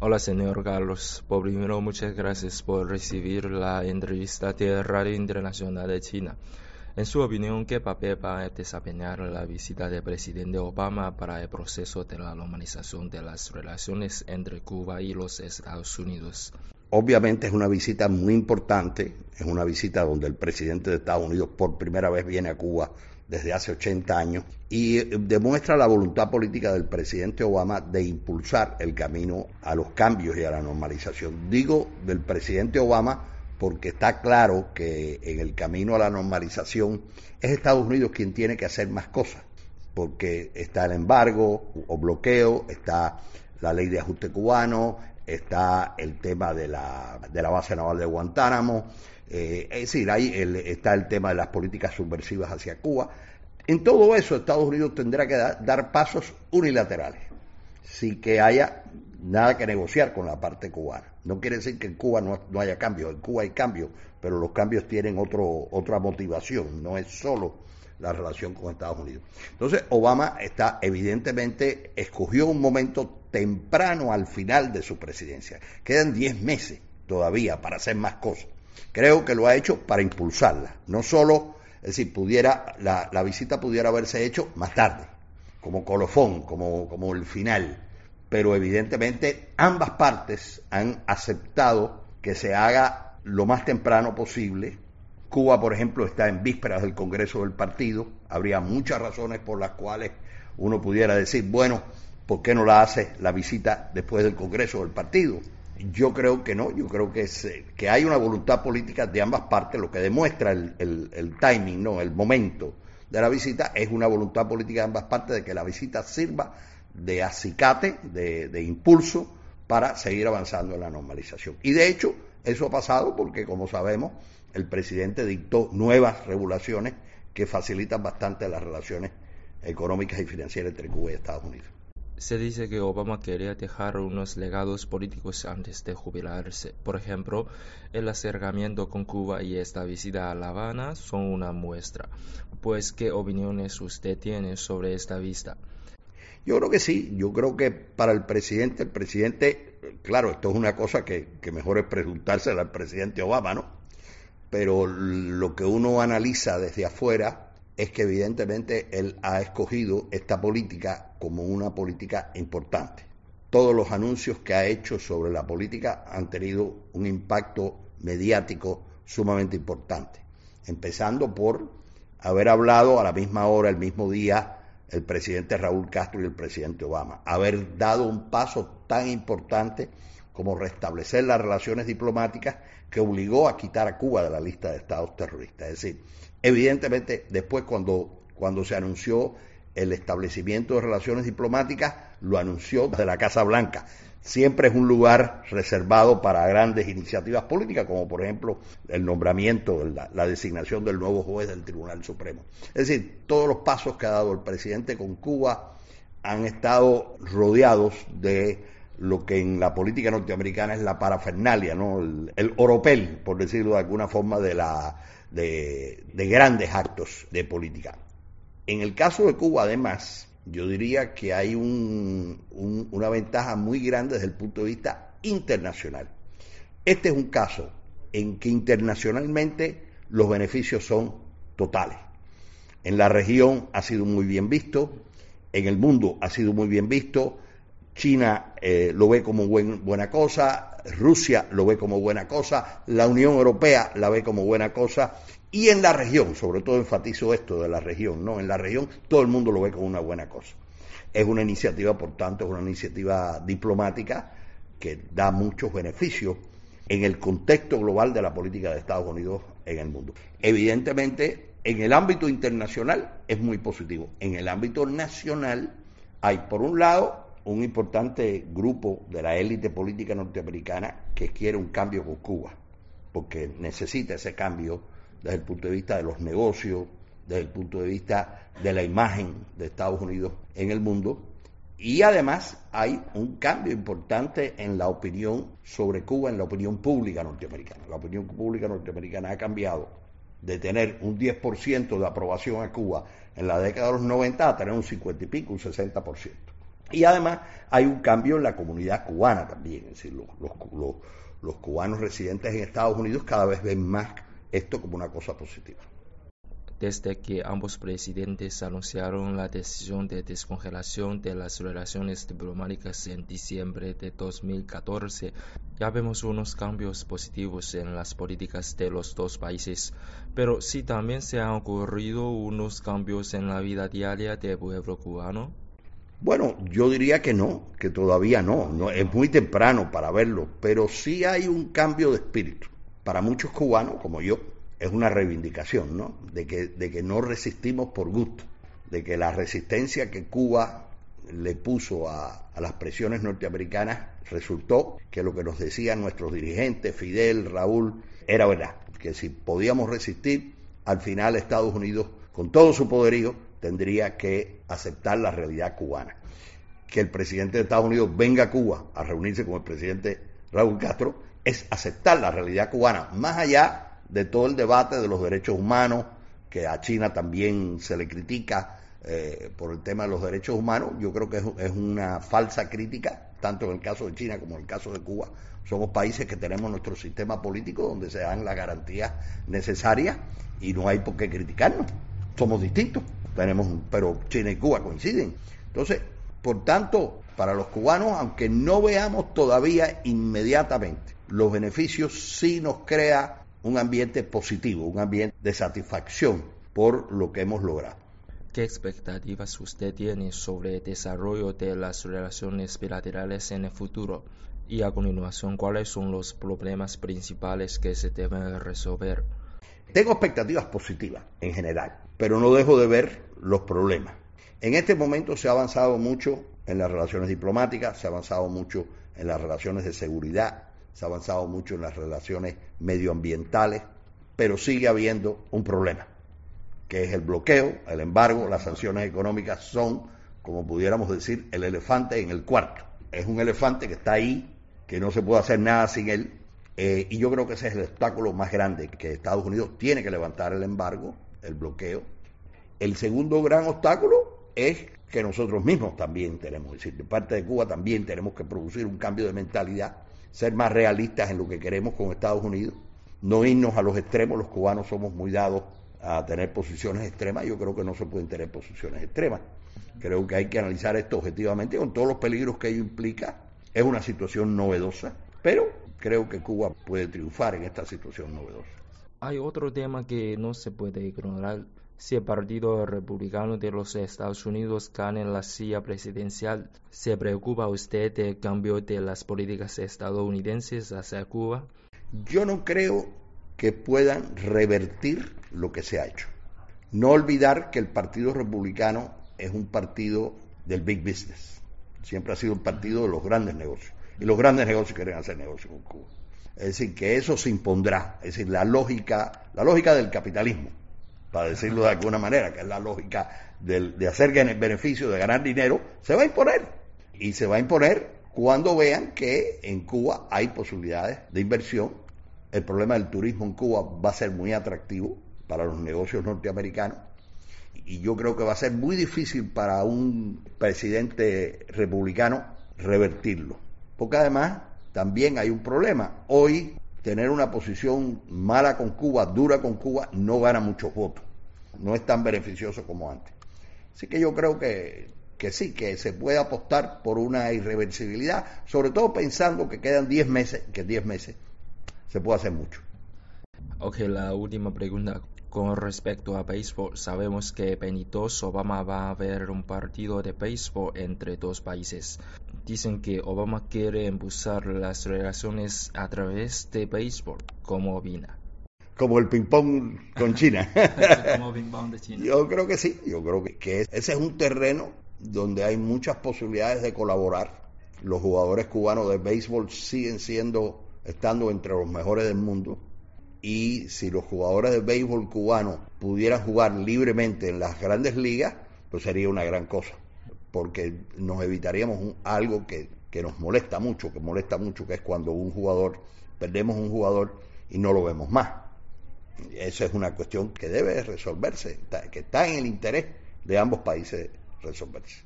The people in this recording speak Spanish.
Hola, señor Carlos. Por primero, muchas gracias por recibir la entrevista de Radio Internacional de China. En su opinión, ¿qué papel va a desempeñar la visita del presidente Obama para el proceso de la normalización de las relaciones entre Cuba y los Estados Unidos? Obviamente es una visita muy importante, es una visita donde el presidente de Estados Unidos por primera vez viene a Cuba desde hace 80 años y eh, demuestra la voluntad política del presidente Obama de impulsar el camino a los cambios y a la normalización. Digo del presidente Obama porque está claro que en el camino a la normalización es Estados Unidos quien tiene que hacer más cosas, porque está el embargo o bloqueo, está la ley de ajuste cubano, está el tema de la, de la base naval de Guantánamo, eh, es decir, ahí está el tema de las políticas subversivas hacia Cuba. En todo eso Estados Unidos tendrá que dar pasos unilaterales, sin que haya nada que negociar con la parte cubana. No quiere decir que en Cuba no, no haya cambio, en Cuba hay cambio, pero los cambios tienen otro, otra motivación, no es solo la relación con Estados Unidos. Entonces, Obama está evidentemente, escogió un momento temprano al final de su presidencia. Quedan 10 meses todavía para hacer más cosas. Creo que lo ha hecho para impulsarla. No solo, es decir, pudiera, la, visita pudiera haberse hecho más tarde, como colofón, como, como el final. Pero evidentemente ambas partes han aceptado que se haga lo más temprano posible. Cuba, por ejemplo, está en vísperas del Congreso del Partido. Habría muchas razones por las cuales uno pudiera decir, bueno, ¿por qué no la hace la visita después del Congreso del Partido? Yo creo que no, yo creo que, que hay una voluntad política de ambas partes, lo que demuestra el, timing, ¿no? el momento de la visita, es una voluntad política de ambas partes de que la visita sirva de acicate, de, de impulso para seguir avanzando en la normalización. Y de hecho, eso ha pasado porque, como sabemos, el presidente dictó nuevas regulaciones que facilitan bastante las relaciones económicas y financieras entre Cuba y Estados Unidos. Se dice que Obama quería dejar unos legados políticos antes de jubilarse. Por ejemplo, el acercamiento con Cuba y esta visita a La Habana son una muestra. Pues, ¿qué opiniones usted tiene sobre esta vista? Yo creo que sí, yo creo que para el presidente, el presidente, claro, esto es una cosa que, que mejor es preguntársela al presidente Obama, ¿no? Pero lo que uno analiza desde afuera es que evidentemente él ha escogido esta política como una política importante. Todos los anuncios que ha hecho sobre la política han tenido un impacto mediático sumamente importante, empezando por haber hablado a la misma hora, el mismo día, el presidente Raúl Castro y el presidente Obama, haber dado un paso tan importante como restablecer las relaciones diplomáticas que obligó a quitar a Cuba de la lista de estados terroristas. Es decir, evidentemente después cuando, cuando se anunció el establecimiento de relaciones diplomáticas, lo anunció desde la Casa Blanca. Siempre es un lugar reservado para grandes iniciativas políticas, como por ejemplo el nombramiento, la, designación del nuevo juez del Tribunal Supremo. Es decir, todos los pasos que ha dado el presidente con Cuba han estado rodeados de lo que en la política norteamericana es la parafernalia, ¿no? el, oropel, por decirlo de alguna forma, de, la, de, grandes actos de política. En el caso de Cuba, además, yo diría que hay una ventaja muy grande desde el punto de vista internacional. Este es un caso en que internacionalmente los beneficios son totales. En la región ha sido muy bien visto, en el mundo ha sido muy bien visto, China eh, lo ve como buena cosa, Rusia lo ve como buena cosa, la Unión Europea la ve como buena cosa y en la región, sobre todo enfatizo esto de la región, ¿no? En la región todo el mundo lo ve como una buena cosa. Es una iniciativa, por tanto, es una iniciativa diplomática que da muchos beneficios en el contexto global de la política de Estados Unidos en el mundo. Evidentemente, en el ámbito internacional es muy positivo. En el ámbito nacional hay, por un lado, un importante grupo de la élite política norteamericana que quiere un cambio con Cuba, porque necesita ese cambio desde el punto de vista de los negocios, desde el punto de vista de la imagen de Estados Unidos en el mundo. Y además hay un cambio importante en la opinión sobre Cuba, en la opinión pública norteamericana. La opinión pública norteamericana ha cambiado de tener un 10% de aprobación a Cuba en la década de los 90 a tener un 50 y pico, un 60%. Y además hay un cambio en la comunidad cubana también, es decir, los, cubanos residentes en Estados Unidos cada vez ven más esto como una cosa positiva desde que ambos presidentes anunciaron la decisión de descongelación de las relaciones diplomáticas en diciembre de 2014, ya vemos unos cambios positivos en las políticas de los dos países, pero sí también se han ocurrido unos cambios en la vida diaria del pueblo cubano. Bueno, yo diría que no, que todavía no, no, es muy temprano para verlo, pero sí hay un cambio de espíritu. Para muchos cubanos, como yo, es una reivindicación, ¿no? De que, no resistimos por gusto, de que la resistencia que Cuba le puso a, a, las presiones norteamericanas resultó que lo que nos decían nuestros dirigentes, Fidel, Raúl, era verdad, que si podíamos resistir, al final Estados Unidos, con todo su poderío, tendría que aceptar la realidad cubana. Que el presidente de Estados Unidos venga a Cuba a reunirse con el presidente Raúl Castro es aceptar la realidad cubana, más allá de todo el debate de los derechos humanos, que a China también se le critica eh, por el tema de los derechos humanos, yo creo que es, una falsa crítica, tanto en el caso de China como en el caso de Cuba. Somos países que tenemos nuestro sistema político donde se dan las garantías necesarias y no hay por qué criticarnos. Somos distintos, tenemos, pero China y Cuba coinciden. Entonces, por tanto, para los cubanos, aunque no veamos todavía inmediatamente los beneficios, sí nos crea un ambiente positivo, un ambiente de satisfacción por lo que hemos logrado. ¿Qué expectativas usted tiene sobre el desarrollo de las relaciones bilaterales en el futuro? Y a continuación, ¿cuáles son los problemas principales que se deben resolver? Tengo expectativas positivas en general, pero no dejo de ver los problemas. En este momento se ha avanzado mucho en las relaciones diplomáticas, se ha avanzado mucho en las relaciones de seguridad, se ha avanzado mucho en las relaciones medioambientales, pero sigue habiendo un problema, que es el bloqueo, el embargo, las sanciones económicas son, como pudiéramos decir, el elefante en el cuarto. Es un elefante que está ahí, que no se puede hacer nada sin él, eh, y yo creo que ese es el obstáculo más grande, que Estados Unidos tiene que levantar el embargo, el bloqueo. El segundo gran obstáculo es que nosotros mismos también tenemos, es decir, de parte de Cuba también tenemos que producir un cambio de mentalidad ser más realistas en lo que queremos con Estados Unidos, no irnos a los extremos, los cubanos somos muy dados a tener posiciones extremas, yo creo que no se pueden tener posiciones extremas. Creo que hay que analizar esto objetivamente con todos los peligros que ello implica. Es una situación novedosa, pero creo que Cuba puede triunfar en esta situación novedosa. Hay otro tema que no se puede ignorar si el Partido Republicano de los Estados Unidos gana la silla presidencial, ¿se preocupa usted del cambio de las políticas estadounidenses hacia Cuba? Yo no creo que puedan revertir lo que se ha hecho. No olvidar que el Partido Republicano es un partido del big business. Siempre ha sido un partido de los grandes negocios. Y los grandes negocios quieren hacer negocio con Cuba. Es decir, que eso se impondrá. Es decir, la lógica, la lógica del capitalismo para decirlo de alguna manera, que es la lógica de, hacer beneficio, de ganar dinero, se va a imponer. Y se va a imponer cuando vean que en Cuba hay posibilidades de inversión. El problema del turismo en Cuba va a ser muy atractivo para los negocios norteamericanos. Y yo creo que va a ser muy difícil para un presidente republicano revertirlo. Porque además también hay un problema. Hoy tener una posición mala con Cuba, dura con Cuba, no gana muchos votos. No es tan beneficioso como antes. Así que yo creo que, que sí, que se puede apostar por una irreversibilidad, sobre todo pensando que quedan 10 meses, que 10 meses se puede hacer mucho. Ok, la última pregunta. Con respecto a béisbol, sabemos que Benito Obama va a ver un partido de béisbol entre dos países. Dicen que Obama quiere impulsar las relaciones a través de béisbol. ¿Cómo opina? Como el ping-pong con China. Como ping-pong de China. Yo creo que sí, yo creo que ese es un terreno donde hay muchas posibilidades de colaborar. Los jugadores cubanos de béisbol siguen siendo, estando entre los mejores del mundo y si los jugadores de béisbol cubano pudieran jugar libremente en las grandes ligas, pues sería una gran cosa, porque nos evitaríamos algo que, que nos molesta mucho, que molesta mucho, que es cuando un jugador, perdemos un jugador y no lo vemos más. Esa es una cuestión que debe resolverse, que está en el interés de ambos países resolverse.